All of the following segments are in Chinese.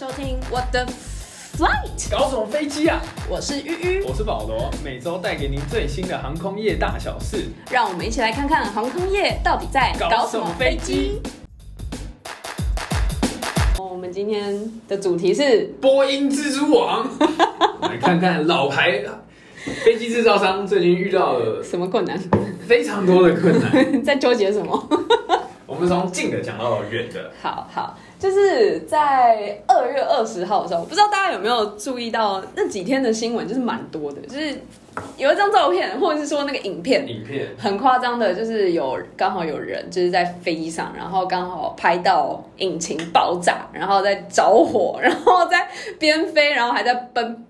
收听 What the Flight，搞什么飞机啊？我是玉玉，我是保罗，每周带给您最新的航空业大小事。让我们一起来看看航空业到底在搞什么飞机。我们今天的主题是波音蜘蛛网，我们来看看老牌飞机制造商最近遇到了什么困难？非常多的困难。在纠结什么？我们从近的讲到远的。好好，就是在二月二十号的时候，不知道大家有没有注意到那几天的新闻，就是蛮多的，就是有一张照片，或者是说那个影片，影片很夸张的，就是有刚好有人就是在飞机上，然后刚好拍到引擎爆炸，然后在着火，然后在边飞，然后还在奔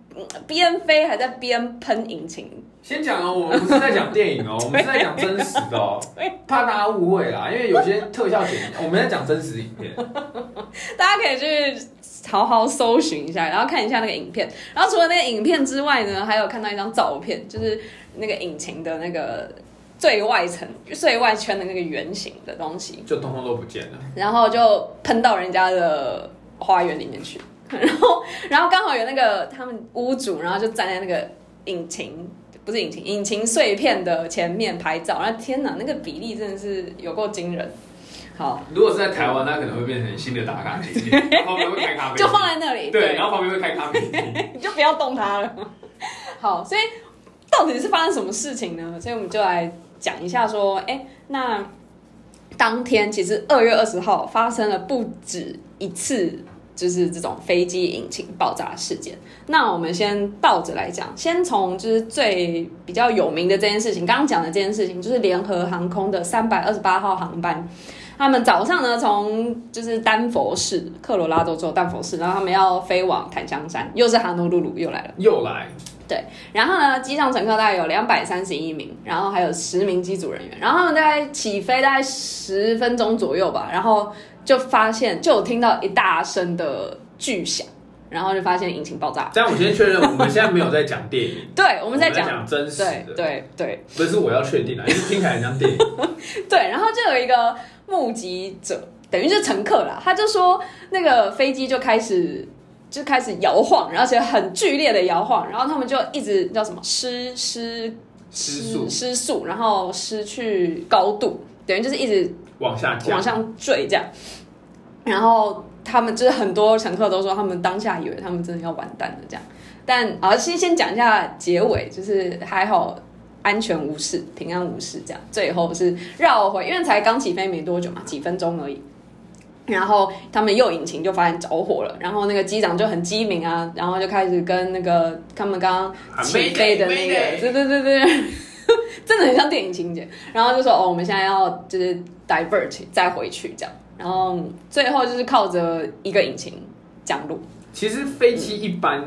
边飞还在边喷引擎。先讲哦，我们不是在讲电影哦，我们是在讲真实的哦，怕大家误会啦，因为有些特效剪，我们在讲真实影片，大家可以去好好搜寻一下，然后看一下那个影片。然后除了那个影片之外呢，还有看到一张照片，就是那个引擎的那个最外层、最外圈的那个圆形的东西，就通通都不见了。然后就喷到人家的花园里面去。然后，然后刚好有那个他们屋主，然后就站在那个引擎。不是引擎，引擎碎片的前面拍照，然后天哪，那个比例真的是有够惊人。好，如果是在台湾，那可能会变成新的打卡景点，旁边会开咖啡，就放在那里。对，然后旁边会开咖啡你就不要动它了。好，所以到底是发生什么事情呢？所以我们就来讲一下，说，哎，那当天其实二月二十号发生了不止一次。就是这种飞机引擎爆炸事件。那我们先倒着来讲，先从就是最比较有名的这件事情，刚刚讲的这件事情，就是联合航空的三百二十八号航班，他们早上呢从就是丹佛市，科罗拉多州丹佛市，然后他们要飞往檀香山，又是哈努鲁鲁又来了，又来。对，然后呢，机上乘客大概有两百三十一名，然后还有十名机组人员，然后他们大概起飞大概十分钟左右吧，然后。就发现，就有听到一大声的巨响，然后就发现引擎爆炸。这样，我先确认，我们现在没有在讲电影，对，我们在讲真实的，对对。不是我要确定啊，因为听起来很像电影。对，然后就有一个目击者，等于是乘客啦，他就说那个飞机就开始就开始摇晃，而且很剧烈的摇晃，然后他们就一直叫什么失失失速失速，然后失去高度，等于就是一直。往下往上坠这样，然后他们就是很多乘客都说，他们当下以为他们真的要完蛋了这样。但啊，先先讲一下结尾，就是还好安全无事，平安无事这样。最后是绕回，因为才刚起飞没多久嘛，几分钟而已。然后他们右引擎就发现着火了，然后那个机长就很机敏啊，然后就开始跟那个他们刚刚起飞的那个，对对对对。真的很像电影情节，然后就说哦，我们现在要就是 divert 再回去这样，然后最后就是靠着一个引擎降落。其实飞机一般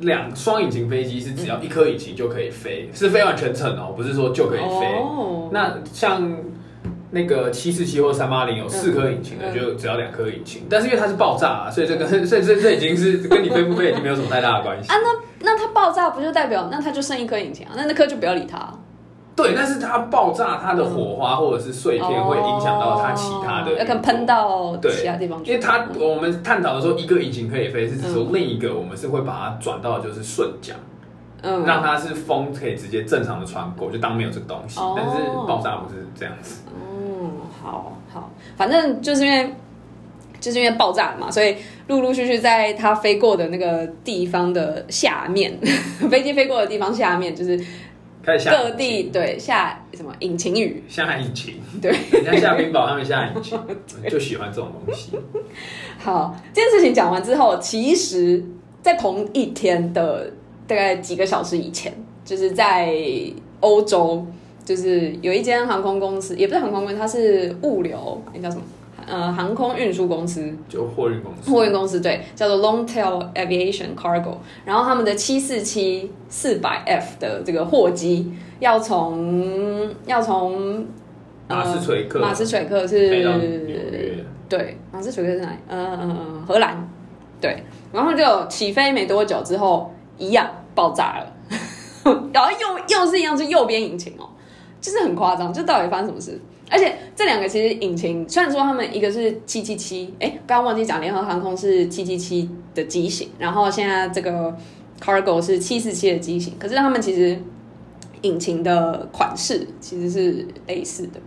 两双引擎飞机是只要一颗引擎就可以飞，是飞完全程哦，不是说就可以飞。那像那个七四七或三八零有四颗引擎的，就只要两颗引擎。但是因为它是爆炸，所以这个 所以这这已经是跟你飞不飞已经没有什么太大的关系啊。那那它爆炸不就代表那它就剩一颗引擎啊？那那颗就不要理它。对，但是它爆炸，它的火花或者是碎片会影响到它其他的，可能喷到其他地方。因为它我们探讨的时候，一个引擎可以飞，是指说另一个我们是会把它转到就是顺桨，嗯，让它是风可以直接正常的穿过，就当没有这个东西。但是爆炸不是这样子。嗯，好好，反正就是因为就是因为爆炸嘛，所以陆陆续续在它飞过的那个地方的下面，飞机飞过的地方下面就是。各地对下什么引擎雨，下引擎，对，人家下冰雹，他们下引擎，就喜欢这种东西。好，这件事情讲完之后，其实，在同一天的大概几个小时以前，就是在欧洲，就是有一间航空公司，也不是航空公司，它是物流，那叫什么？呃，航空运输公司就货运公司，货运公司对，叫做 Longtail Aviation Cargo。然后他们的七四七四百 F 的这个货机要从要从马斯垂克，马斯垂克是对，马斯垂克是哪里？嗯，荷兰对。然后就起飞没多久之后，一样爆炸了，然后又又是一样是右边引擎哦。就是很夸张，就到底发生什么事？而且这两个其实引擎，虽然说他们一个是七七七，哎，刚刚忘记讲，联合航空是七七七的机型，然后现在这个 Cargo 是七四七的机型，可是他们其实引擎的款式其实是类似的，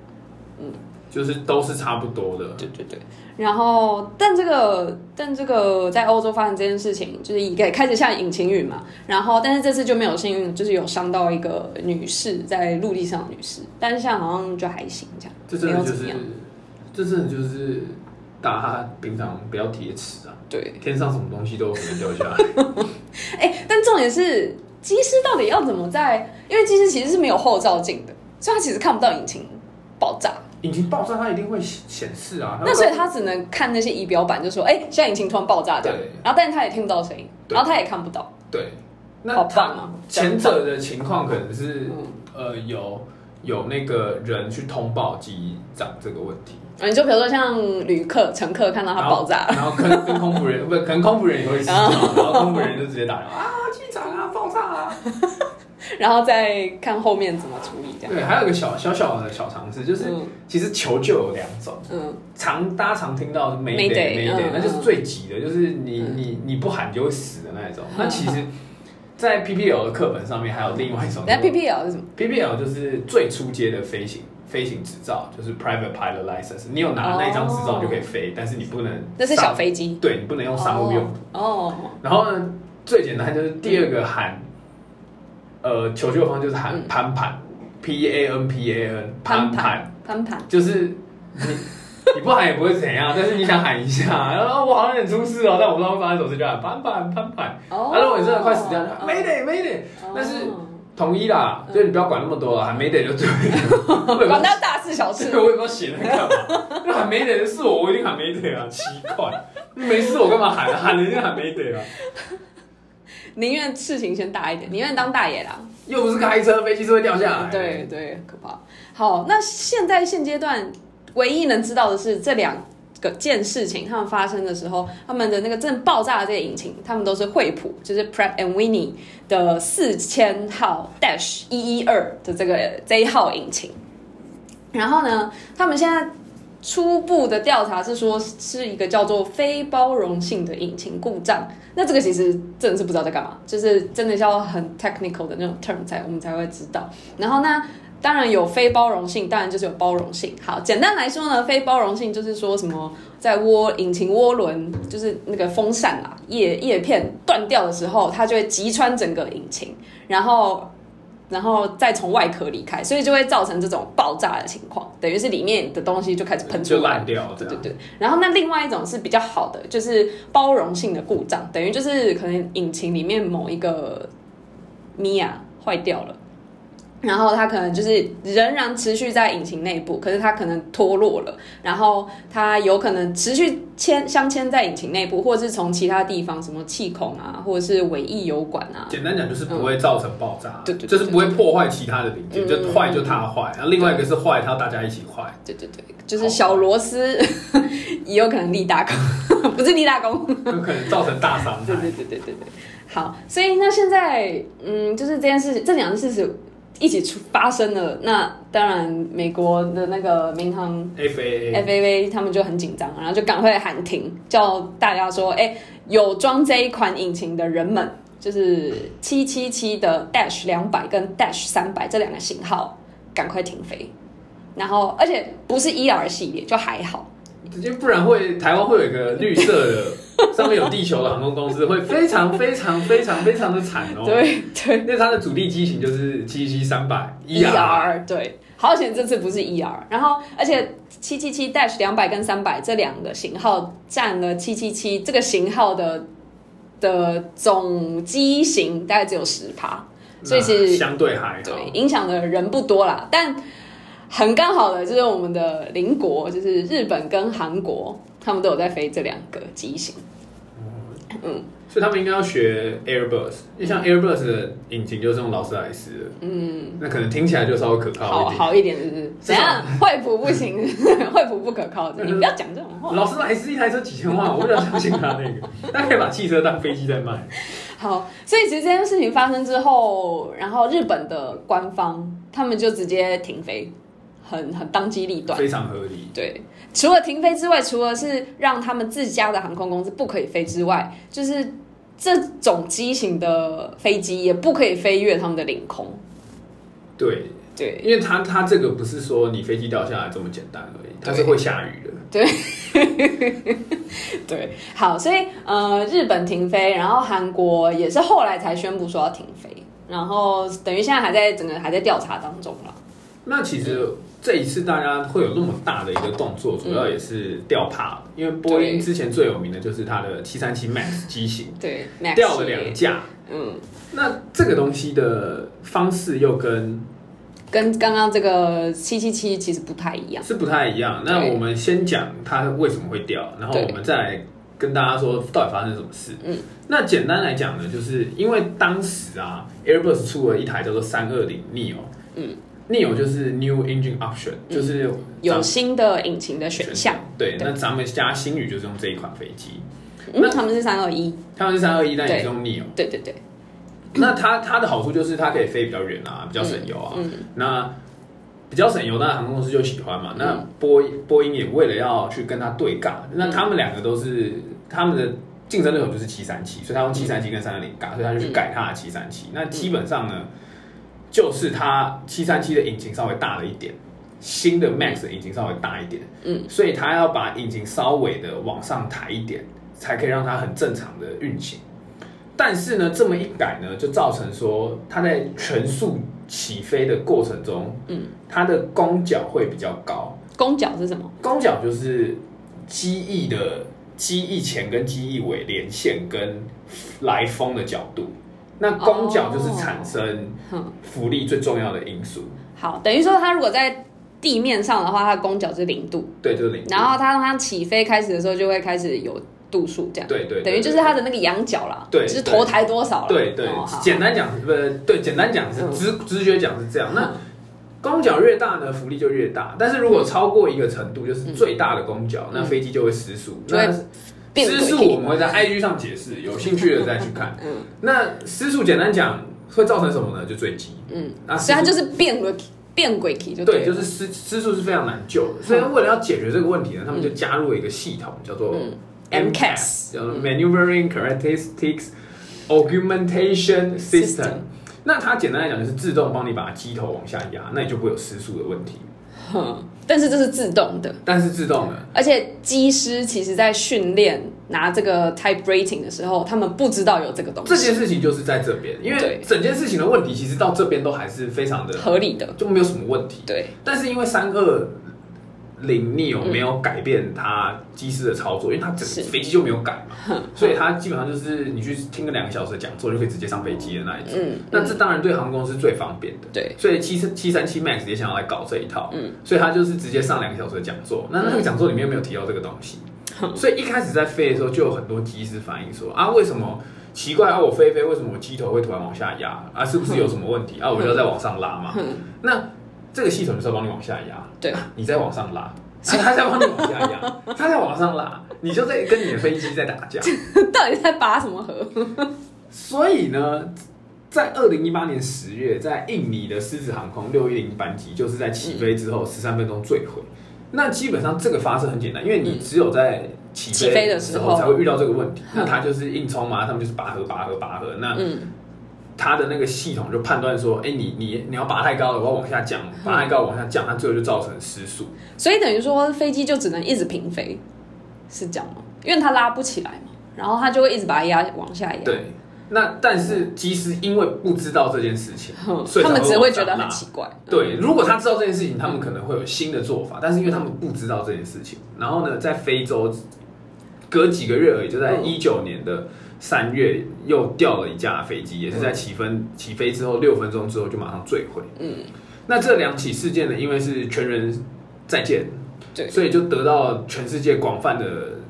嗯，就是都是差不多的，对对对。然后，但这个，但这个在欧洲发生这件事情，就是一个开始下引擎雨嘛。然后，但是这次就没有幸运，就是有伤到一个女士在陆地上的女士，但是现在好像就还行这样。这真的就是，这真的就是大家平常不要铁齿啊。对，天上什么东西都有可能掉下来。哎，但重点是，机师到底要怎么在？因为机师其实是没有后照镜的，所以他其实看不到引擎爆炸。引擎爆炸，它一定会显示啊。那所以他只能看那些仪表板，就说：“哎，现在引擎突然爆炸掉。”然后，但是他也听不到声音，然后他也看不到。对，那好棒啊！前者的情况可能是呃，有有那个人去通报机长这个问题。啊，你就比如说像旅客、乘客看到它爆炸，然后跟跟空服人不，可能空服人也会知道，然后空服人就直接打电话啊，机长啊，爆炸啊。然后再看后面怎么处理，这样。对，还有个小小小的小常识，就是其实求救有两种，嗯，常大家常听到 Mayday，Mayday，那就是最急的，就是你你你不喊就会死的那一种。那其实，在 PPL 的课本上面还有另外一种。那 PPL 是什么？PPL 就是最初阶的飞行飞行执照，就是 Private Pilot License。你有拿那一张执照就可以飞，但是你不能。那是小飞机。对你不能用商务用。哦。然后呢，最简单就是第二个喊。呃，求救方就是喊攀盘，P A N P A N，攀盘，攀盘，就是你 你不喊也不会怎样，但是你想喊一下，然 后我好像有点出事哦，但我不知道会发生什么事，就喊攀盘攀盘。哦，如果你真的快死掉了，没得没得，但是统一啦，所以你不要管那么多了，喊没得就对了。管他大事小事，我也不知道写那干嘛。那喊没得的是我，我一定喊没得啊，奇怪，没事我干嘛喊？喊人家喊没得啊。宁愿事情先大一点，宁愿当大爷啦。又不是开车，飞机是会掉下来。对对，可怕。好，那现在现阶段唯一能知道的是这两个件事情，他们发生的时候，他们的那个正爆炸的这个引擎，他们都是惠普，就是 Pratt and Whitney 的四千号 Dash 一一二的这个 Z 号引擎。然后呢，他们现在。初步的调查是说，是一个叫做非包容性的引擎故障。那这个其实真的是不知道在干嘛，就是真的要很 technical 的那种 term 才我们才会知道。然后那当然有非包容性，当然就是有包容性。好，简单来说呢，非包容性就是说什么在涡引擎涡轮，就是那个风扇啊叶叶片断掉的时候，它就会击穿整个引擎，然后。然后再从外壳离开，所以就会造成这种爆炸的情况，等于是里面的东西就开始喷出来，就烂掉。对对对。然后那另外一种是比较好的，就是包容性的故障，等于就是可能引擎里面某一个米娅坏掉了。然后它可能就是仍然持续在引擎内部，可是它可能脱落了，然后它有可能持续牵镶嵌在引擎内部，或者是从其他地方什么气孔啊，或者是尾翼油管啊。简单讲就是不会造成爆炸，对对，就是不会破坏其他的零件，就坏就它坏，然后另外一个是坏，它要大家一起坏。对对对，就是小螺丝 也有可能立大功，不是立大功，有可能造成大伤害。对对对对对对，好，所以那现在嗯，就是这件事情，这两件事情。一起出发生了，那当然美国的那个民航 F A F A A 他们就很紧张，然后就赶快喊停，叫大家说：“哎，有装这一款引擎的人们，就是七七七的 Dash 两百跟 Dash 三百这两个型号，赶快停飞。然后，而且不是 E R 系列，就还好。”直接不然会台湾会有一个绿色的，上面有地球的航空公司，会非常非常非常非常的惨哦。对对，因为它的主力机型就是七七三百 E R，对，好险这次不是 E R。然后而且七七七 Dash 两百跟三百这两个型号占了七七七这个型号的的总机型大概只有十趴，所以其实相对还对影响的人不多啦，但。很刚好的就是我们的邻国，就是日本跟韩国，他们都有在飞这两个机型。嗯，所以他们应该要学 Airbus，因为像 Airbus 的引擎就是用劳斯莱斯的。嗯，那可能听起来就稍微可靠一点。好一点，是不是？怎样？惠普不行，惠普不可靠。你不要讲这种话。劳斯莱斯一台车几千万，我不要相信他那个。大家可以把汽车当飞机在卖。好，所以其实这件事情发生之后，然后日本的官方。他们就直接停飞，很很当机立断，非常合理。对，除了停飞之外，除了是让他们自家的航空公司不可以飞之外，就是这种机型的飞机也不可以飞越他们的领空。对对，因为它它这个不是说你飞机掉下来这么简单而已，它是会下雨的。对，对，好，所以呃，日本停飞，然后韩国也是后来才宣布说要停飞，然后等于现在还在整个还在调查当中了。那其实这一次大家会有那么大的一个动作，主要也是掉怕，因为波音之前最有名的就是它的七三七 MAX 机型，对，掉了两架。嗯，那这个东西的方式又跟跟刚刚这个七七七其实不太一样，是不太一样。那我们先讲它为什么会掉，然后我们再来跟大家说到底发生什么事。嗯，那简单来讲呢，就是因为当时啊，Airbus 出了一台叫做三二零 neo，嗯，neo 就是 New Engine Option，就是有新的引擎的选项。对，那咱们家新宇就是用这一款飞机。那他们是三二一，他们是三二一，但也是用 neo。对对对。那它它的好处就是它可以飞比较远啊，比较省油啊。那比较省油，那航空公司就喜欢嘛。那波波音也为了要去跟它对尬，那他们两个都是他们的竞争对手就是七三七，所以他用七三七跟三二零尬，所以他就去改他的七三七。那基本上呢，就是它七三七的引擎稍微大了一点，新的 Max 的引擎稍微大一点，嗯，所以它要把引擎稍微的往上抬一点，才可以让它很正常的运行。但是呢，这么一改呢，就造成说它在全速起飞的过程中，嗯，它的弓角会比较高。弓角是什么？弓角就是机翼的机翼前跟机翼尾连线跟来风的角度。那弓角就是产生浮力最重要的因素。好，等于说它如果在地面上的话，它的弓角是零度，对，就是零。然后它它起飞开始的时候就会开始有。度数这样，对对，等于就是它的那个仰角啦，对，就是头抬多少了，对对。简单讲，不对，简单讲是直直觉讲是这样。那弓角越大呢，浮力就越大。但是如果超过一个程度，就是最大的弓角，那飞机就会失速。那失速我们会在 IG 上解释，有兴趣的再去看。嗯，那私速简单讲会造成什么呢？就坠机。嗯，那所以它就是变了变轨体，就对，就是失失速是非常难救的。所以为了要解决这个问题呢，他们就加入了一个系统，叫做。MCAS 叫做 Maneuvering Characteristics Augmentation System，那它简单来讲就是自动帮你把机头往下压，那你就不会有失速的问题。哼，但是这是自动的，但是自动的，而且机师其实在训练拿这个 Type Rating 的时候，他们不知道有这个东西。这件事情就是在这边，因为整件事情的问题其实到这边都还是非常的合理的，就没有什么问题。对，但是因为三二。零 neo 没有改变它机师的操作，因为它整个飞机就没有改嘛，所以它基本上就是你去听个两个小时的讲座就可以直接上飞机的那一种。那这当然对航空公司最方便的。对，所以七七三七 MAX 也想要来搞这一套，所以他就是直接上两个小时的讲座。那那个讲座里面没有提到这个东西，所以一开始在飞的时候就有很多机师反映说啊，为什么奇怪啊？我飞飞为什么我机头会突然往下压啊？是不是有什么问题啊？我就要再往上拉嘛？那这个系统就是要帮你往下压，对，你再往上拉，他在帮你往下压，他在往上拉，你就在跟你的飞机在打架，到底在拔什么河？所以呢，在二零一八年十月，在印尼的狮子航空六一零班机，就是在起飞之后十三分钟坠毁。那基本上这个发生很简单，因为你只有在起飞的时候。才会遇到这个问题。那他就是硬冲嘛，他们就是拔河、拔河、拔河。那他的那个系统就判断说，哎，你你你要拔太高了，我要往下降，拔太高往下降，它最后就造成失速。所以等于说飞机就只能一直平飞，是这样吗？因为它拉不起来嘛，然后它就会一直把它压往下压。对，那但是机师因为不知道这件事情，所以他们只会觉得很奇怪。对，如果他知道这件事情，他们可能会有新的做法，但是因为他们不知道这件事情，然后呢，在非洲隔几个月而已，就在一九年的。三月又掉了一架飞机，也是在起分起飞之后六分钟之后就马上坠毁。嗯，那这两起事件呢，因为是全人再见，对，所以就得到全世界广泛的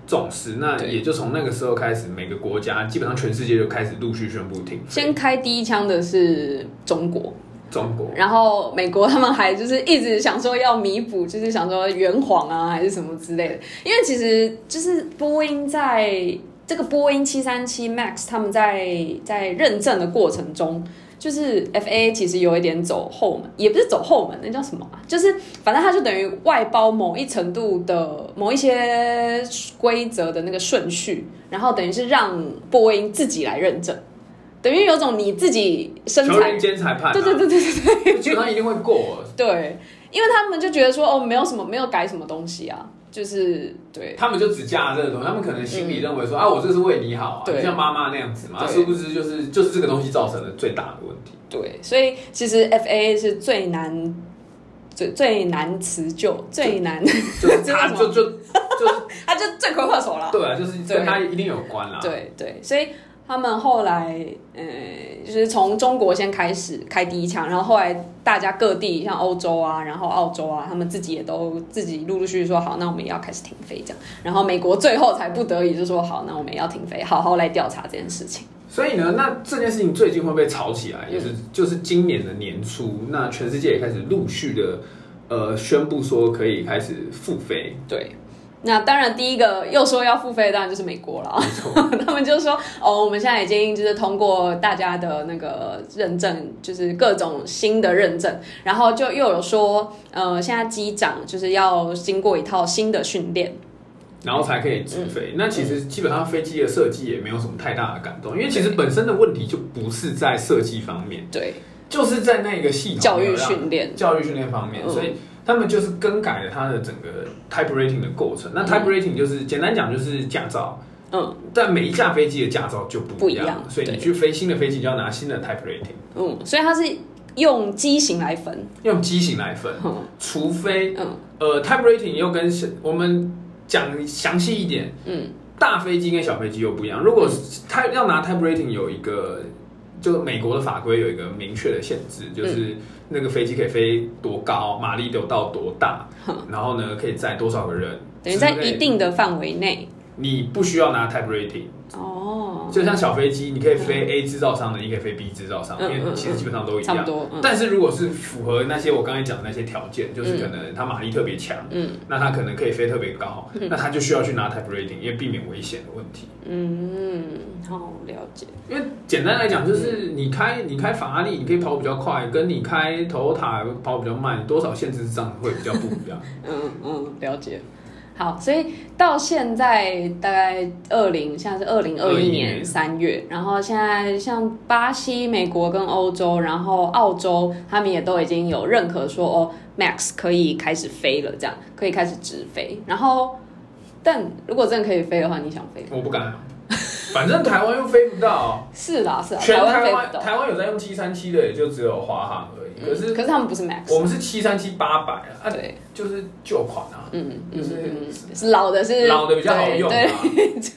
重视。那也就从那个时候开始，每个国家基本上全世界就开始陆续宣布停。先开第一枪的是中国，中国，然后美国他们还就是一直想说要弥补，就是想说圆谎啊，还是什么之类的。因为其实就是波音在。这个波音七三七 MAX，他们在在认证的过程中，就是 FA 其实有一点走后门，也不是走后门，那叫什么啊？就是反正它就等于外包某一程度的某一些规则的那个顺序，然后等于是让波音自己来认证，等于有种你自己生产兼裁判，对对对对对对，基本上一定会过。对，因为他们就觉得说哦，没有什么没有改什么东西啊。就是对，他们就只嫁这个东西，他们可能心里认为说啊，我这是为你好啊，就像妈妈那样子嘛，殊不知就是就是这个东西造成了最大的问题。对，所以其实 F A 是最难、最最难辞旧、最难，就就就就 他就罪魁祸首了。对啊，就是跟他一定有关啦。对对，所以。他们后来，呃，就是从中国先开始开第一枪，然后后来大家各地像欧洲啊，然后澳洲啊，他们自己也都自己陆陆续续说好，那我们也要开始停飞这样。然后美国最后才不得已就说好，那我们也要停飞，好好来调查这件事情。所以呢，那这件事情最近会被炒起来，也是就是今年的年初，那全世界也开始陆续的呃宣布说可以开始复飞。对。那当然，第一个又说要付费，当然就是美国了。他们就说：“哦，我们现在已经就是通过大家的那个认证，就是各种新的认证，然后就又有说，呃，现在机长就是要经过一套新的训练，然后才可以直飞。那其实基本上飞机的设计也没有什么太大的感动，因为其实本身的问题就不是在设计方面，对，就是在那个系统教育训练、教育训练方面，所以。他们就是更改了它的整个 type rating 的过程。那 type rating 就是简单讲就是驾照，嗯，但每一架飞机的驾照就不一样，所以你去飞新的飞机就要拿新的 type rating。嗯，所以它是用机型来分，用机型来分，除非，嗯，呃，type rating 又跟我们讲详细一点，嗯，大飞机跟小飞机又不一样。如果它要拿 type rating，有一个就美国的法规有一个明确的限制，就是。那个飞机可以飞多高，马力有到多大，然后呢，可以载多少个人？等于在一定的范围内，你不需要拿 type rating。哦，就像小飞机，你可以飞 A 制造商的，你可以飞 B 制造商，因为其实基本上都一样。但是如果是符合那些我刚才讲的那些条件，就是可能它马力特别强，嗯，那它可能可以飞特别高，那它就需要去拿 type rating，因为避免危险的问题。嗯，好了解。因为简单来讲，就是你开你开法拉利，你可以跑比较快，跟你开 Toyota 跑比较慢，多少限制上会比较不一样。嗯嗯，了解。好，所以到现在大概二零，现在是二零二一年三月，然后现在像巴西、美国跟欧洲，然后澳洲，他们也都已经有认可说哦，Max 可以开始飞了，这样可以开始直飞。然后，但如果真的可以飞的话，你想飞？我不敢。反正台湾又飞不到，是啦是啦，全台湾台湾有在用七三七的，也就只有华航而已。可是可是他们不是 Max，我们是七三七八百啊，对，就是旧款啊，嗯嗯，是老的是老的比较好用啊。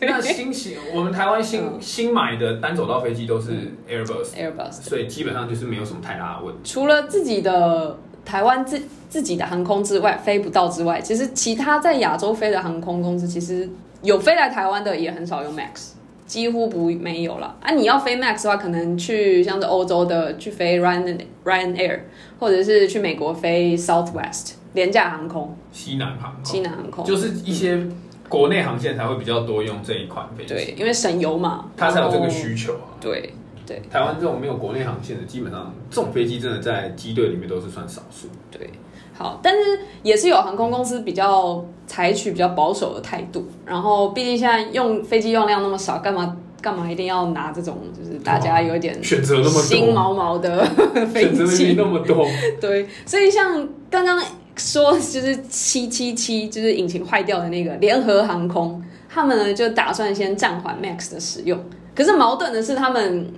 那新型我们台湾新新买的单走道飞机都是 Airbus，Airbus，所以基本上就是没有什么太大的问题。除了自己的台湾自自己的航空之外飞不到之外，其实其他在亚洲飞的航空公司其实有飞来台湾的也很少用 Max。几乎不没有了啊！你要飞 Max 的话，可能去像是欧洲的去飞 Ryan Ryan Air，或者是去美国飞 Southwest 廉价航空、西南航空、西南航空，就是一些国内航线才会比较多用这一款飞机。对，因为省油嘛，它才有这个需求啊。对对，台湾这种没有国内航线的，基本上这种飞机真的在机队里面都是算少数。对。好，但是也是有航空公司比较采取比较保守的态度。然后，毕竟现在用飞机用量那么少，干嘛干嘛一定要拿这种就是大家有点选择那么新毛毛的飞机那么多？对，所以像刚刚说就是七七七就是引擎坏掉的那个联合航空，他们呢就打算先暂缓 Max 的使用。可是矛盾的是，他们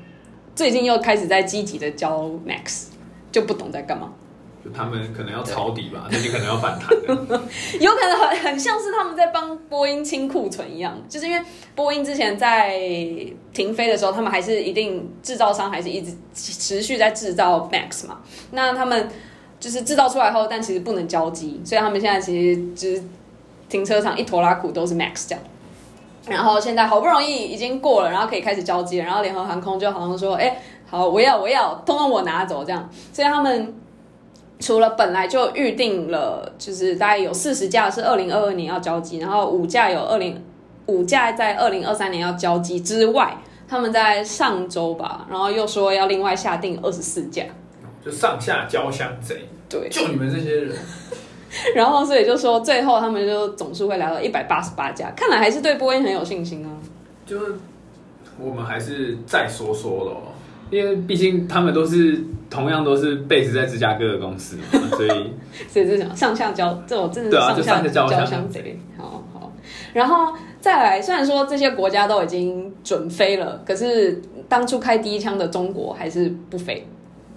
最近又开始在积极的教 Max，就不懂在干嘛。他们可能要抄底吧，最近可能要反弹 有可能很很像是他们在帮波音清库存一样，就是因为波音之前在停飞的时候，他们还是一定制造商还是一直持续在制造 Max 嘛。那他们就是制造出来后，但其实不能交机，所以他们现在其实就是停车场一坨拉苦都是 Max 这样。然后现在好不容易已经过了，然后可以开始交接，然后联合航空就好像说：“哎，好，我要我要，通通我拿走这样。”所以他们。除了本来就预定了，就是大概有四十架是二零二二年要交机，然后五架有二零五架在二零二三年要交机之外，他们在上周吧，然后又说要另外下定二十四架，就上下交相贼，对，就你们这些人。然后所以就说最后他们就总数会来到一百八十八架，看来还是对波音很有信心啊。就是我们还是再说说咯，因为毕竟他们都是同样都是 base 在芝加哥的公司嘛，所以所以就想上下交，这种真的是上下交相贼。好好，然后再来，虽然说这些国家都已经准飞了，可是当初开第一枪的中国还是不飞。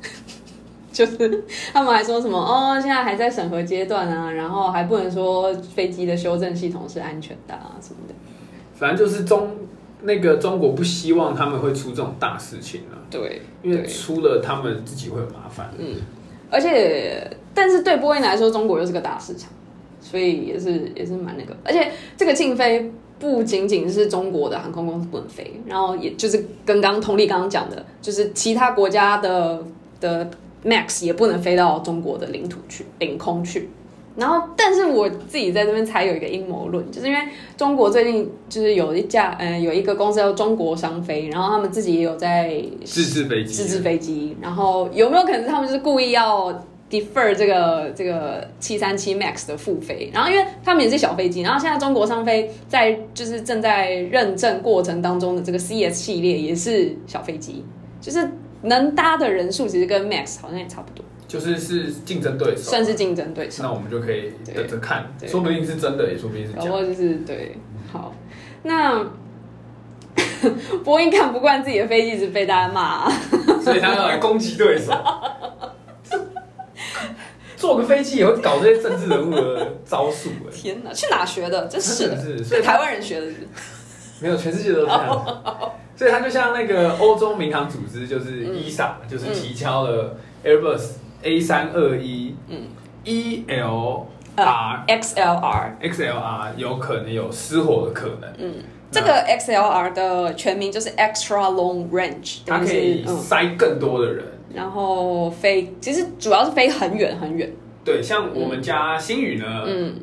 就是他们还说什么哦，现在还在审核阶段啊，然后还不能说飞机的修正系统是安全的啊什么的。反正就是中那个中国不希望他们会出这种大事情了。对，因为出了他们自己会有麻烦。嗯，而且但是对波音来说，中国又是个大市场，所以也是也是蛮那个。而且这个禁飞不仅仅是中国的航空公司不能飞，然后也就是跟刚通力刚刚讲的，就是其他国家的的。Max 也不能飞到中国的领土去领空去，然后，但是我自己在这边才有一个阴谋论，就是因为中国最近就是有一架，呃，有一个公司叫中国商飞，然后他们自己也有在自制飞机，自制飞机，然后有没有可能是他们就是故意要 defer 这个这个七三七 Max 的复飞？然后因为他们也是小飞机，然后现在中国商飞在就是正在认证过程当中的这个 CS 系列也是小飞机，就是。能搭的人数其实跟 Max 好像也差不多，就是是竞争对手，算是竞争对手。那我们就可以等着看，说不定是真的，也说不定是假。然后就是对，好，那 波音看不惯自己的飞机一直被大家骂，所以他要来攻击对手。坐个飞机也会搞这些政治人物的招数，哎，天哪，去哪学的？真是的，是台湾人学的，没有，全世界都这样。所以他就像那个欧洲民航组织，就是 ESA，就是提交了 Airbus A 三二一，嗯，E L R X L R X L R 有可能有失火的可能。嗯，这个 X L R 的全名就是 Extra Long Range，它可以塞更多的人，然后飞，其实主要是飞很远很远。对，像我们家新宇呢，嗯，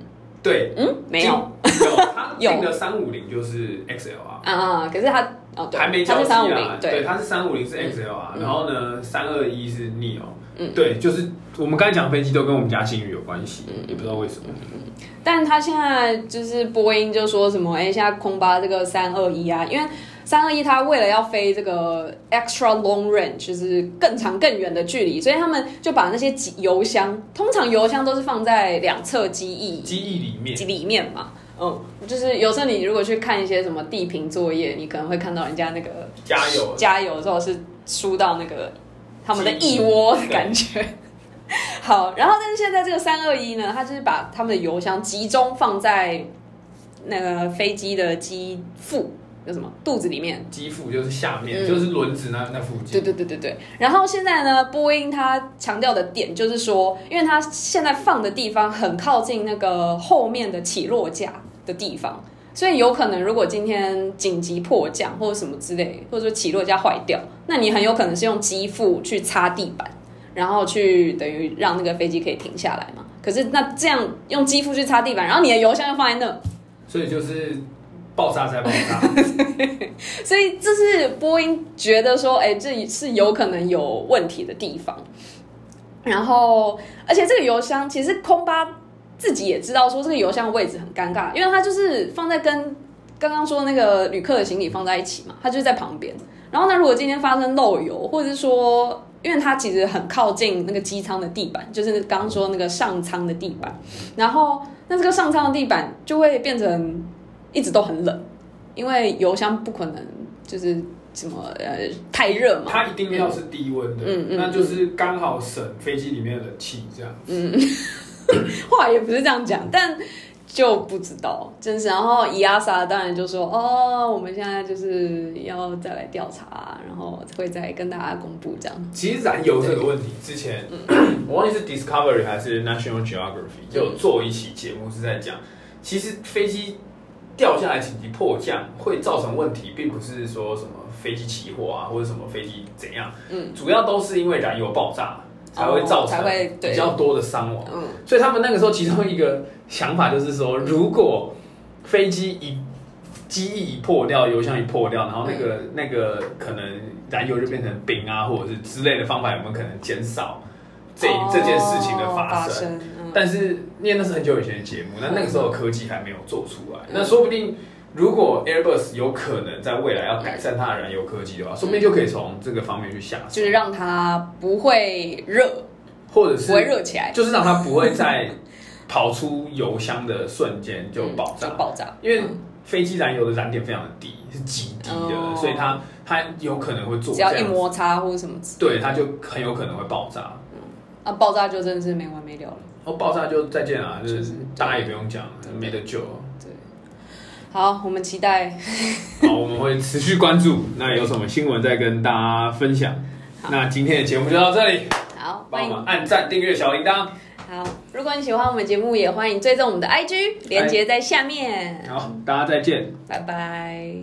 对，嗯，没有，有，他订的三五零就是 X L R，啊，可是他。哦，还没交机啊，对，它是三五零是 XLR，然后呢，三二一是 Neo，嗯，对，就是我们刚才讲飞机都跟我们家新宇有关系，嗯，也不知道为什么，嗯，但他现在就是波音就说什么，哎，现在空巴这个三二一啊，因为三二一它为了要飞这个 extra long range，就是更长更远的距离，所以他们就把那些油箱，通常油箱都是放在两侧机翼，机翼里面，里面嘛。嗯，就是有时候你如果去看一些什么地平作业，你可能会看到人家那个加油加油之后是输到那个他们的一窝的感觉。好，然后但是现在这个三二一呢，它就是把他们的油箱集中放在那个飞机的机腹，叫什么肚子里面？机腹就是下面，就是轮子那那附近。对对对对对。然后现在呢，波音它强调的点就是说，因为它现在放的地方很靠近那个后面的起落架。的地方，所以有可能，如果今天紧急迫降或者什么之类，或者说起落架坏掉，那你很有可能是用机腹去擦地板，然后去等于让那个飞机可以停下来嘛。可是那这样用机腹去擦地板，然后你的油箱又放在那，所以就是爆炸才爆炸。所以这是波音觉得说，哎，这是有可能有问题的地方。然后，而且这个油箱其实空巴。自己也知道说这个油箱的位置很尴尬，因为它就是放在跟刚刚说那个旅客的行李放在一起嘛，它就是在旁边。然后呢，如果今天发生漏油，或者是说，因为它其实很靠近那个机舱的地板，就是刚刚说那个上舱的地板，然后那这个上舱的地板就会变成一直都很冷，因为油箱不可能就是什么呃太热嘛，它一定要是低温的，嗯嗯，那就是刚好省飞机里面的冷气这样子。话也不是这样讲，但就不知道，真是。然后伊阿萨当然就说：“哦，我们现在就是要再来调查，然后会再跟大家公布这样。”其实燃油这个问题，之前 我忘记是 Discovery 还是 National Geography 就做一期节目是在讲，其实飞机掉下来紧急迫降会造成问题，并不是说什么飞机起火啊，或者什么飞机怎样，嗯，主要都是因为燃油爆炸。才会造成比较多的伤亡，所以他们那个时候其中一个想法就是说，如果飞机一机翼一破掉，油箱一破掉，然后那个那个可能燃油就变成冰啊，或者是之类的方法，有没有可能减少这这件事情的发生？但是因为那是很久以前的节目，那那个时候科技还没有做出来，那说不定如果 Airbus 有可能在未来要改善它的燃油科技的话，说不定就可以从这个方面去下手，就是让它不会热，或者是不会热起来，就是让它不会在跑出油箱的瞬间就爆炸，爆炸，因为。飞机燃油的燃点非常的低，是极低的，所以它它有可能会做只要一摩擦或者什么，对，它就很有可能会爆炸。啊，爆炸就真的是没完没了了。哦，爆炸就再见了，就是大家也不用讲，没得救。对，好，我们期待。好，我们会持续关注，那有什么新闻再跟大家分享。那今天的节目就到这里，好，帮我们按赞、订阅小铃铛。好，如果你喜欢我们节目，也欢迎追踪我们的 IG，连接在下面。好，大家再见，拜拜。